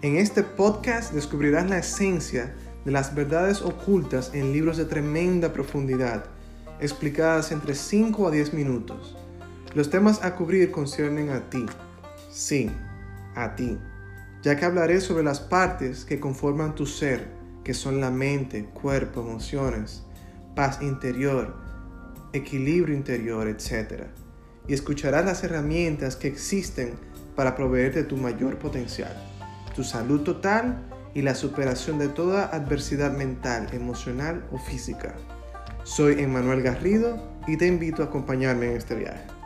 En este podcast descubrirás la esencia de las verdades ocultas en libros de tremenda profundidad, explicadas entre 5 a 10 minutos. Los temas a cubrir conciernen a ti, sí, a ti, ya que hablaré sobre las partes que conforman tu ser, que son la mente, cuerpo, emociones, paz interior, equilibrio interior, etc. Y escucharás las herramientas que existen para proveerte tu mayor potencial tu salud total y la superación de toda adversidad mental, emocional o física. Soy Emmanuel Garrido y te invito a acompañarme en este viaje.